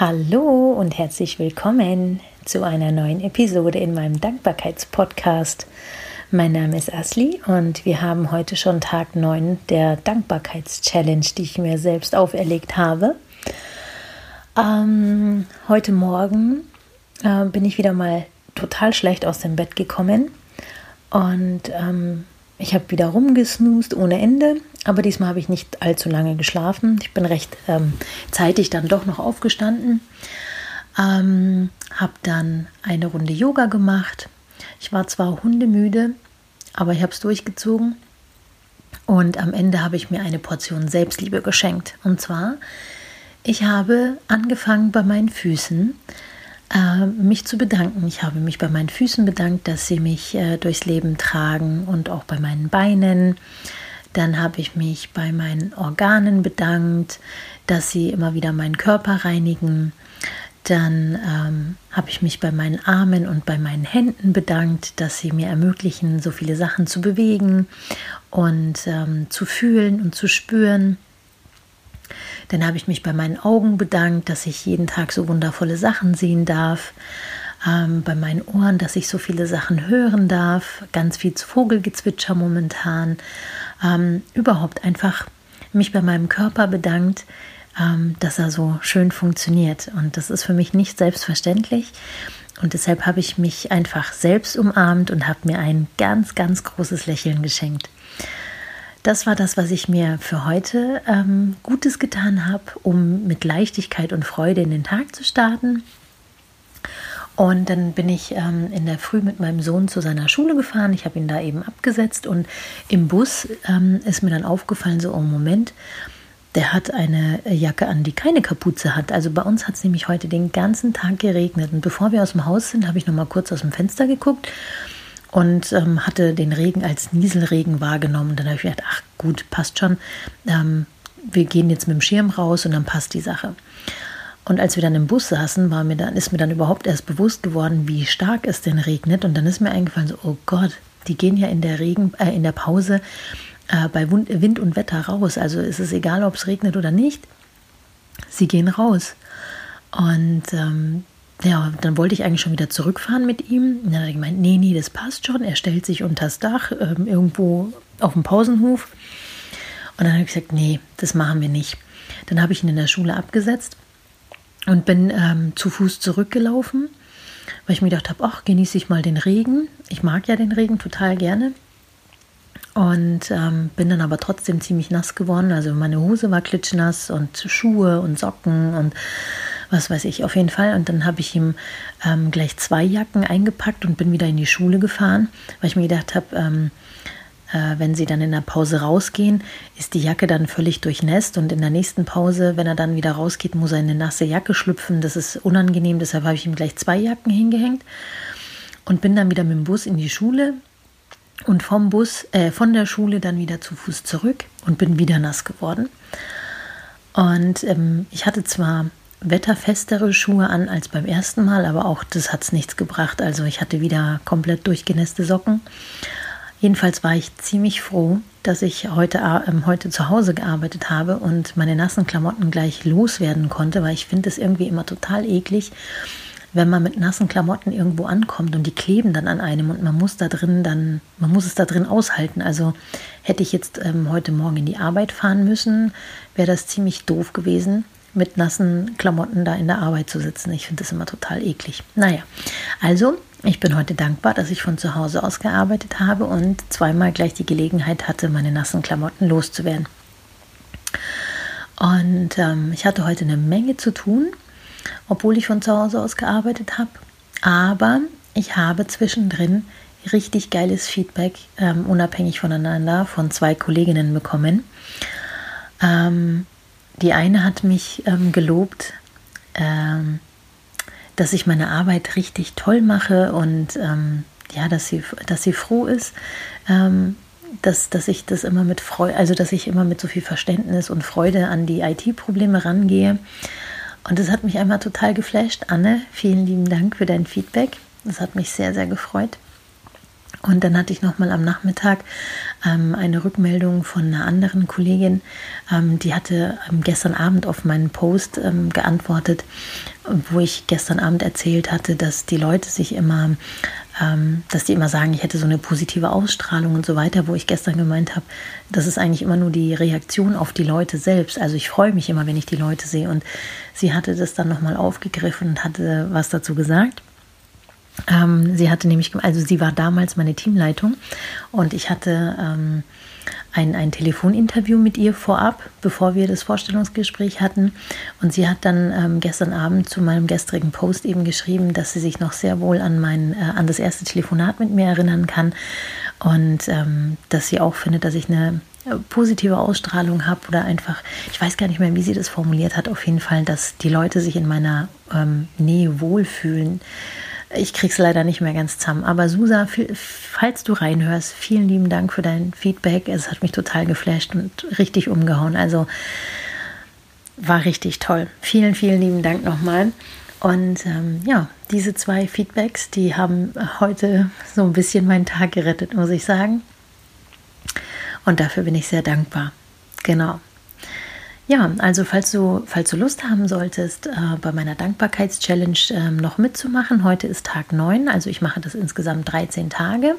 Hallo und herzlich willkommen zu einer neuen Episode in meinem Dankbarkeitspodcast. Mein Name ist Asli und wir haben heute schon Tag 9 der Dankbarkeitschallenge, die ich mir selbst auferlegt habe. Ähm, heute Morgen äh, bin ich wieder mal total schlecht aus dem Bett gekommen und ähm, ich habe wieder rumgesnoost ohne Ende, aber diesmal habe ich nicht allzu lange geschlafen. Ich bin recht ähm, zeitig dann doch noch aufgestanden. Ähm, habe dann eine Runde Yoga gemacht. Ich war zwar hundemüde, aber ich habe es durchgezogen. Und am Ende habe ich mir eine Portion Selbstliebe geschenkt. Und zwar, ich habe angefangen bei meinen Füßen äh, mich zu bedanken. Ich habe mich bei meinen Füßen bedankt, dass sie mich äh, durchs Leben tragen und auch bei meinen Beinen. Dann habe ich mich bei meinen Organen bedankt, dass sie immer wieder meinen Körper reinigen. Dann ähm, habe ich mich bei meinen Armen und bei meinen Händen bedankt, dass sie mir ermöglichen, so viele Sachen zu bewegen und ähm, zu fühlen und zu spüren. Dann habe ich mich bei meinen Augen bedankt, dass ich jeden Tag so wundervolle Sachen sehen darf. Ähm, bei meinen Ohren, dass ich so viele Sachen hören darf. Ganz viel Vogelgezwitscher momentan. Ähm, überhaupt einfach mich bei meinem Körper bedankt, ähm, dass er so schön funktioniert. Und das ist für mich nicht selbstverständlich. Und deshalb habe ich mich einfach selbst umarmt und habe mir ein ganz, ganz großes Lächeln geschenkt. Das war das, was ich mir für heute ähm, Gutes getan habe, um mit Leichtigkeit und Freude in den Tag zu starten. Und dann bin ich ähm, in der Früh mit meinem Sohn zu seiner Schule gefahren. Ich habe ihn da eben abgesetzt und im Bus ähm, ist mir dann aufgefallen, so, oh Moment, der hat eine Jacke an, die keine Kapuze hat. Also bei uns hat es nämlich heute den ganzen Tag geregnet. Und bevor wir aus dem Haus sind, habe ich noch mal kurz aus dem Fenster geguckt und ähm, hatte den Regen als Nieselregen wahrgenommen. Dann habe ich gedacht, ach gut, passt schon. Ähm, wir gehen jetzt mit dem Schirm raus und dann passt die Sache. Und als wir dann im Bus saßen, war mir dann, ist mir dann überhaupt erst bewusst geworden, wie stark es denn regnet. Und dann ist mir eingefallen, so, oh Gott, die gehen ja in der Regen, äh, in der Pause äh, bei Wind und Wetter raus. Also ist es egal, ob es regnet oder nicht. Sie gehen raus. Und ähm, ja, dann wollte ich eigentlich schon wieder zurückfahren mit ihm. Und dann hat er gemeint, nee, nee, das passt schon. Er stellt sich unter das Dach ähm, irgendwo auf dem Pausenhof. Und dann habe ich gesagt, nee, das machen wir nicht. Dann habe ich ihn in der Schule abgesetzt und bin ähm, zu Fuß zurückgelaufen, weil ich mir gedacht habe, ach, genieße ich mal den Regen. Ich mag ja den Regen total gerne. Und ähm, bin dann aber trotzdem ziemlich nass geworden. Also meine Hose war klitschnass und Schuhe und Socken und was weiß ich, auf jeden Fall. Und dann habe ich ihm ähm, gleich zwei Jacken eingepackt und bin wieder in die Schule gefahren, weil ich mir gedacht habe, ähm, äh, wenn sie dann in der Pause rausgehen, ist die Jacke dann völlig durchnässt und in der nächsten Pause, wenn er dann wieder rausgeht, muss er in eine nasse Jacke schlüpfen. Das ist unangenehm, deshalb habe ich ihm gleich zwei Jacken hingehängt und bin dann wieder mit dem Bus in die Schule und vom Bus, äh, von der Schule dann wieder zu Fuß zurück und bin wieder nass geworden. Und ähm, ich hatte zwar wetterfestere Schuhe an als beim ersten Mal, aber auch das hat es nichts gebracht. Also ich hatte wieder komplett durchgenässte Socken. Jedenfalls war ich ziemlich froh, dass ich heute, äh, heute zu Hause gearbeitet habe und meine nassen Klamotten gleich loswerden konnte, weil ich finde es irgendwie immer total eklig, wenn man mit nassen Klamotten irgendwo ankommt und die kleben dann an einem und man muss da drin dann, man muss es da drin aushalten. Also hätte ich jetzt ähm, heute Morgen in die Arbeit fahren müssen, wäre das ziemlich doof gewesen mit nassen Klamotten da in der Arbeit zu sitzen. Ich finde das immer total eklig. Naja, also ich bin heute dankbar, dass ich von zu Hause aus gearbeitet habe und zweimal gleich die Gelegenheit hatte, meine nassen Klamotten loszuwerden. Und ähm, ich hatte heute eine Menge zu tun, obwohl ich von zu Hause aus gearbeitet habe. Aber ich habe zwischendrin richtig geiles Feedback, ähm, unabhängig voneinander, von zwei Kolleginnen bekommen. Ähm, die eine hat mich ähm, gelobt, ähm, dass ich meine Arbeit richtig toll mache und ähm, ja, dass sie, dass sie froh ist, ähm, dass, dass ich das immer mit Freude, also dass ich immer mit so viel Verständnis und Freude an die IT-Probleme rangehe. Und das hat mich einmal total geflasht. Anne, vielen lieben Dank für dein Feedback. Das hat mich sehr, sehr gefreut. Und dann hatte ich nochmal am Nachmittag ähm, eine Rückmeldung von einer anderen Kollegin, ähm, die hatte ähm, gestern Abend auf meinen Post ähm, geantwortet, wo ich gestern Abend erzählt hatte, dass die Leute sich immer, ähm, dass die immer sagen, ich hätte so eine positive Ausstrahlung und so weiter, wo ich gestern gemeint habe, das ist eigentlich immer nur die Reaktion auf die Leute selbst. Also ich freue mich immer, wenn ich die Leute sehe. Und sie hatte das dann nochmal aufgegriffen und hatte was dazu gesagt. Ähm, sie hatte nämlich, also sie war damals meine Teamleitung und ich hatte ähm, ein, ein Telefoninterview mit ihr vorab, bevor wir das Vorstellungsgespräch hatten. Und sie hat dann ähm, gestern Abend zu meinem gestrigen Post eben geschrieben, dass sie sich noch sehr wohl an mein, äh, an das erste Telefonat mit mir erinnern kann und ähm, dass sie auch findet, dass ich eine äh, positive Ausstrahlung habe oder einfach, ich weiß gar nicht mehr, wie sie das formuliert hat, auf jeden Fall, dass die Leute sich in meiner ähm, Nähe wohlfühlen. Ich krieg's leider nicht mehr ganz zusammen. Aber Susa, falls du reinhörst, vielen lieben Dank für dein Feedback. Es hat mich total geflasht und richtig umgehauen. Also war richtig toll. Vielen, vielen lieben Dank nochmal. Und ähm, ja, diese zwei Feedbacks, die haben heute so ein bisschen meinen Tag gerettet, muss ich sagen. Und dafür bin ich sehr dankbar. Genau. Ja, also falls du, falls du Lust haben solltest, äh, bei meiner Dankbarkeitschallenge äh, noch mitzumachen, heute ist Tag 9, also ich mache das insgesamt 13 Tage.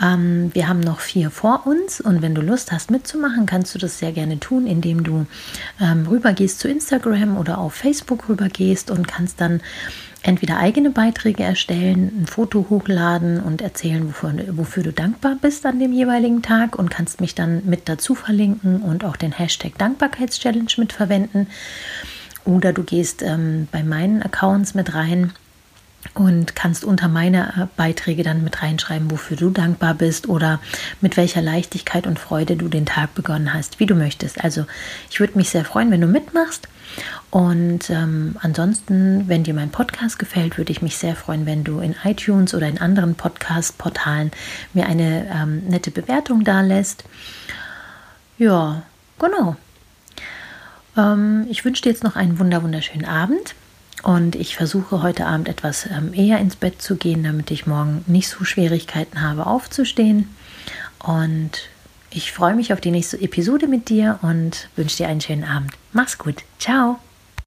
Ähm, wir haben noch vier vor uns und wenn du Lust hast mitzumachen, kannst du das sehr gerne tun, indem du ähm, rübergehst zu Instagram oder auf Facebook rübergehst und kannst dann entweder eigene Beiträge erstellen, ein Foto hochladen und erzählen, wofür, wofür, du dankbar bist an dem jeweiligen Tag und kannst mich dann mit dazu verlinken und auch den Hashtag Dankbarkeitschallenge mitverwenden. Oder du gehst ähm, bei meinen Accounts mit rein und kannst unter meine äh, Beiträge dann mit reinschreiben, wofür du dankbar bist oder mit welcher Leichtigkeit und Freude du den Tag begonnen hast, wie du möchtest. Also ich würde mich sehr freuen, wenn du mitmachst. Und ähm, ansonsten, wenn dir mein Podcast gefällt, würde ich mich sehr freuen, wenn du in iTunes oder in anderen Podcast-Portalen mir eine ähm, nette Bewertung da lässt. Ja, genau. Ähm, ich wünsche dir jetzt noch einen wunder wunderschönen Abend. Und ich versuche heute Abend etwas ähm, eher ins Bett zu gehen, damit ich morgen nicht so Schwierigkeiten habe, aufzustehen. Und ich freue mich auf die nächste Episode mit dir und wünsche dir einen schönen Abend. Mach's gut. Ciao.